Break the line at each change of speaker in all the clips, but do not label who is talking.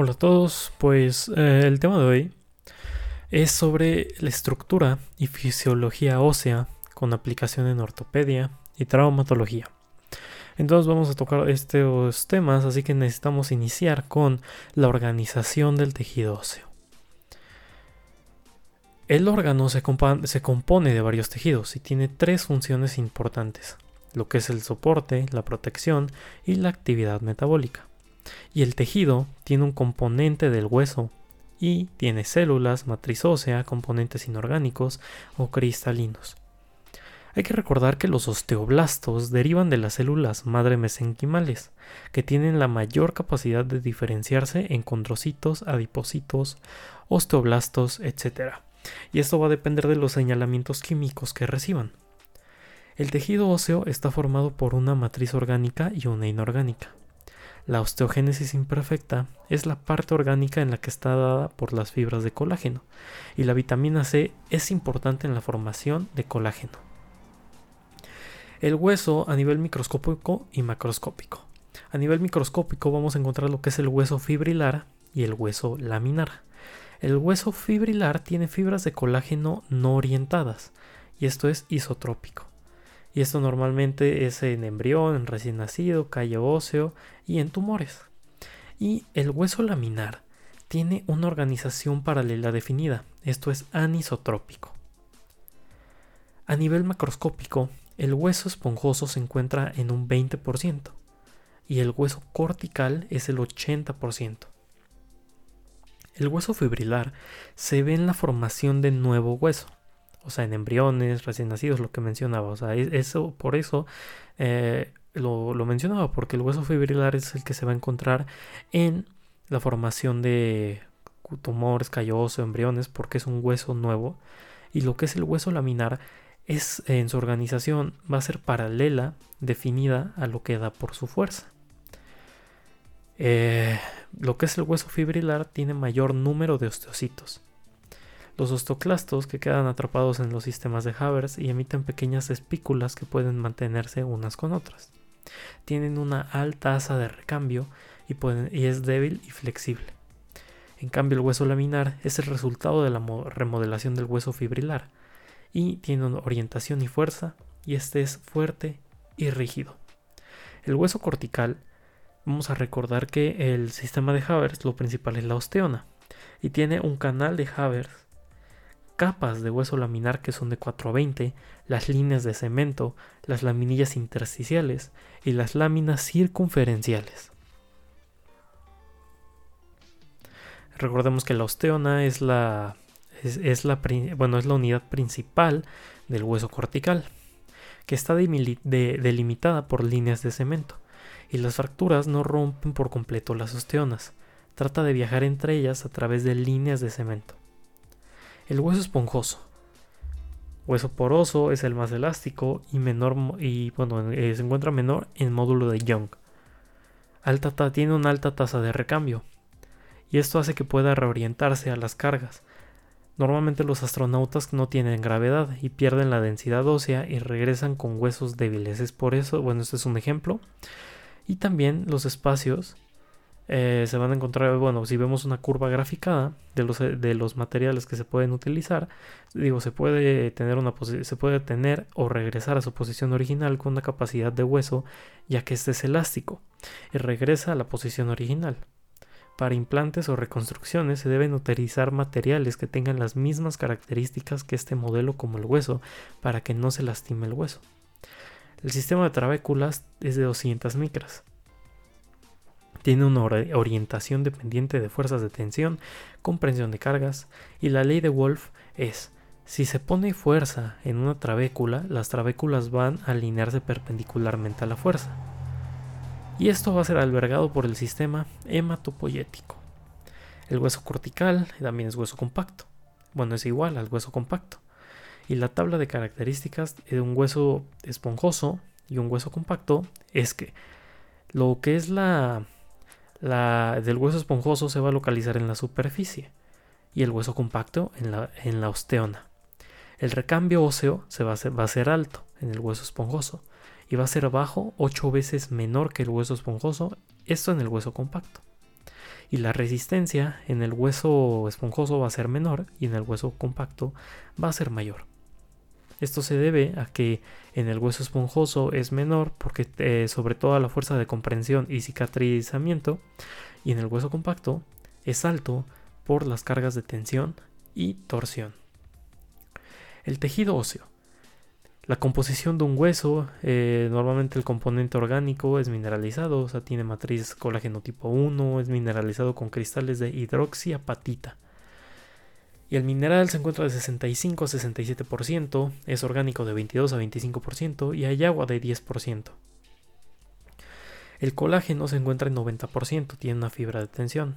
Hola a todos, pues eh, el tema de hoy es sobre la estructura y fisiología ósea con aplicación en ortopedia y traumatología. Entonces vamos a tocar estos temas, así que necesitamos iniciar con la organización del tejido óseo. El órgano se, se compone de varios tejidos y tiene tres funciones importantes, lo que es el soporte, la protección y la actividad metabólica y el tejido tiene un componente del hueso y tiene células, matriz ósea, componentes inorgánicos o cristalinos. Hay que recordar que los osteoblastos derivan de las células madre mesenquimales, que tienen la mayor capacidad de diferenciarse en condrocitos, adipocitos, osteoblastos, etc. Y esto va a depender de los señalamientos químicos que reciban. El tejido óseo está formado por una matriz orgánica y una inorgánica. La osteogénesis imperfecta es la parte orgánica en la que está dada por las fibras de colágeno y la vitamina C es importante en la formación de colágeno. El hueso a nivel microscópico y macroscópico. A nivel microscópico vamos a encontrar lo que es el hueso fibrilar y el hueso laminar. El hueso fibrilar tiene fibras de colágeno no orientadas y esto es isotrópico y esto normalmente es en embrión, en recién nacido, callo óseo y en tumores. Y el hueso laminar tiene una organización paralela definida, esto es anisotrópico. A nivel macroscópico, el hueso esponjoso se encuentra en un 20% y el hueso cortical es el 80%. El hueso fibrilar se ve en la formación de nuevo hueso, o sea, en embriones, recién nacidos, lo que mencionaba. O sea, eso, por eso eh, lo, mencionaba, porque el hueso fibrilar es el que se va a encontrar en la formación de tumores, calloso, embriones, porque es un hueso nuevo. Y lo que es el hueso laminar es en su organización va a ser paralela, definida a lo que da por su fuerza. Eh, lo que es el hueso fibrilar tiene mayor número de osteocitos los osteoclastos que quedan atrapados en los sistemas de Havers y emiten pequeñas espículas que pueden mantenerse unas con otras. Tienen una alta tasa de recambio y, y es débil y flexible. En cambio, el hueso laminar es el resultado de la remodelación del hueso fibrilar y tiene orientación y fuerza y este es fuerte y rígido. El hueso cortical, vamos a recordar que el sistema de Havers lo principal es la osteona y tiene un canal de Havers capas de hueso laminar que son de 420, las líneas de cemento, las laminillas intersticiales y las láminas circunferenciales. Recordemos que la osteona es la, es, la, bueno, es la unidad principal del hueso cortical, que está delimitada por líneas de cemento, y las fracturas no rompen por completo las osteonas. Trata de viajar entre ellas a través de líneas de cemento. El hueso esponjoso. Hueso poroso es el más elástico y menor y bueno, eh, se encuentra menor en módulo de Young. Alta, tiene una alta tasa de recambio y esto hace que pueda reorientarse a las cargas. Normalmente los astronautas no tienen gravedad y pierden la densidad ósea y regresan con huesos débiles. Es por eso, bueno, este es un ejemplo. Y también los espacios eh, se van a encontrar, bueno, si vemos una curva graficada de los, de los materiales que se pueden utilizar, digo, se puede tener una se puede tener o regresar a su posición original con una capacidad de hueso, ya que este es elástico, y regresa a la posición original. Para implantes o reconstrucciones se deben utilizar materiales que tengan las mismas características que este modelo como el hueso, para que no se lastime el hueso. El sistema de trabéculas es de 200 micras tiene una orientación dependiente de fuerzas de tensión, comprensión de cargas, y la ley de Wolf es, si se pone fuerza en una trabécula, las trabéculas van a alinearse perpendicularmente a la fuerza. Y esto va a ser albergado por el sistema hematopoyético. El hueso cortical también es hueso compacto. Bueno, es igual al hueso compacto. Y la tabla de características de un hueso esponjoso y un hueso compacto es que lo que es la la del hueso esponjoso se va a localizar en la superficie y el hueso compacto en la, en la osteona. El recambio óseo se va, a ser, alto en el hueso esponjoso y va a ser bajo 8 veces menor que el hueso esponjoso, esto en el hueso compacto. Y la resistencia en el hueso esponjoso va a ser menor y en el hueso compacto va a ser mayor. Esto se debe a que en el hueso esponjoso es menor porque eh, sobre todo la fuerza de comprensión y cicatrizamiento y en el hueso compacto es alto por las cargas de tensión y torsión. El tejido óseo. La composición de un hueso, eh, normalmente el componente orgánico es mineralizado, o sea, tiene matriz colágeno tipo 1, es mineralizado con cristales de hidroxiapatita. Y el mineral se encuentra de 65 a 67%, es orgánico de 22 a 25% y hay agua de 10%. El colágeno se encuentra en 90%, tiene una fibra de tensión.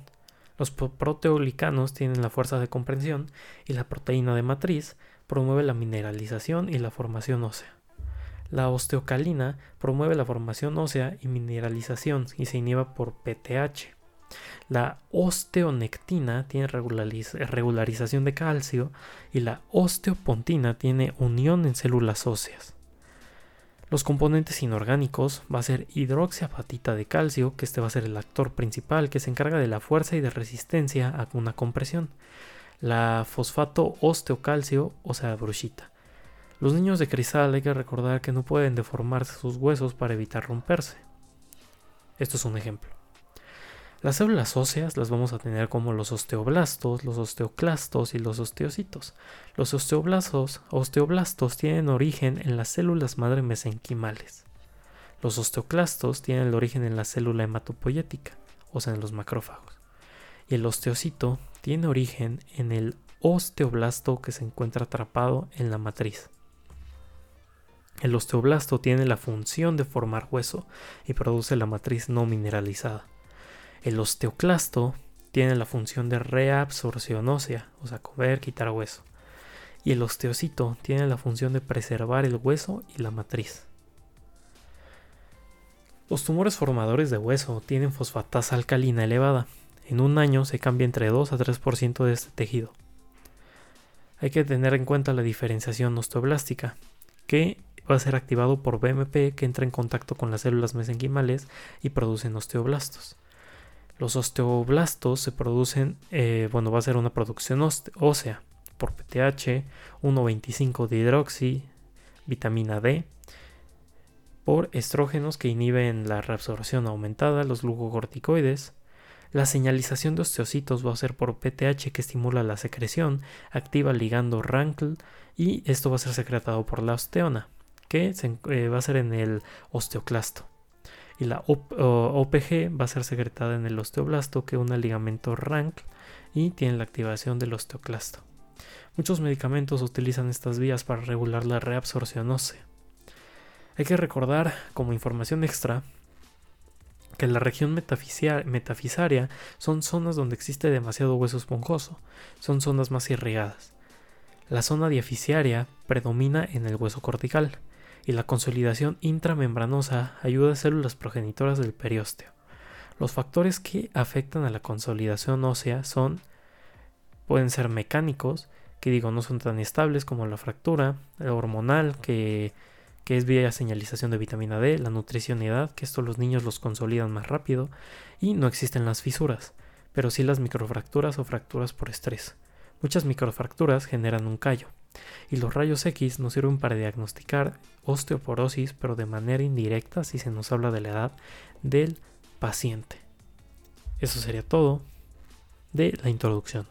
Los proteolicanos tienen la fuerza de comprensión y la proteína de matriz promueve la mineralización y la formación ósea. La osteocalina promueve la formación ósea y mineralización y se inhiba por PTH. La osteonectina tiene regularización de calcio y la osteopontina tiene unión en células óseas. Los componentes inorgánicos va a ser hidroxiapatita de calcio, que este va a ser el actor principal que se encarga de la fuerza y de resistencia a una compresión la fosfato osteocalcio, o sea, brushita. Los niños de cristal hay que recordar que no pueden deformarse sus huesos para evitar romperse. Esto es un ejemplo. Las células óseas las vamos a tener como los osteoblastos, los osteoclastos y los osteocitos. Los osteoblastos, osteoblastos tienen origen en las células madre mesenquimales. Los osteoclastos tienen el origen en la célula hematopoyética, o sea, en los macrófagos. Y el osteocito tiene origen en el osteoblasto que se encuentra atrapado en la matriz. El osteoblasto tiene la función de formar hueso y produce la matriz no mineralizada. El osteoclasto tiene la función de reabsorción ósea, o sea, comer, quitar hueso. Y el osteocito tiene la función de preservar el hueso y la matriz. Los tumores formadores de hueso tienen fosfatasa alcalina elevada, en un año se cambia entre 2 a 3% de este tejido. Hay que tener en cuenta la diferenciación osteoblástica, que va a ser activado por BMP que entra en contacto con las células mesenquimales y producen osteoblastos. Los osteoblastos se producen, eh, bueno, va a ser una producción ósea por PTH, 1,25 de hidroxi, vitamina D, por estrógenos que inhiben la reabsorción aumentada, los glucocorticoides, la señalización de osteocitos va a ser por PTH que estimula la secreción, activa ligando Rankl y esto va a ser secretado por la osteona, que eh, va a ser en el osteoclasto. Y la OPG va a ser secretada en el osteoblasto que une el ligamento Rankl y tiene la activación del osteoclasto. Muchos medicamentos utilizan estas vías para regular la reabsorción ósea. Hay que recordar como información extra que la región metafisaria son zonas donde existe demasiado hueso esponjoso, son zonas más irrigadas. La zona diaficiaria predomina en el hueso cortical y la consolidación intramembranosa ayuda a células progenitoras del periósteo. Los factores que afectan a la consolidación ósea son pueden ser mecánicos, que digo no son tan estables como la fractura, hormonal que que es vía señalización de vitamina D, la nutrición y edad, que esto los niños los consolidan más rápido, y no existen las fisuras, pero sí las microfracturas o fracturas por estrés. Muchas microfracturas generan un callo, y los rayos X nos sirven para diagnosticar osteoporosis, pero de manera indirecta si se nos habla de la edad del paciente. Eso sería todo de la introducción.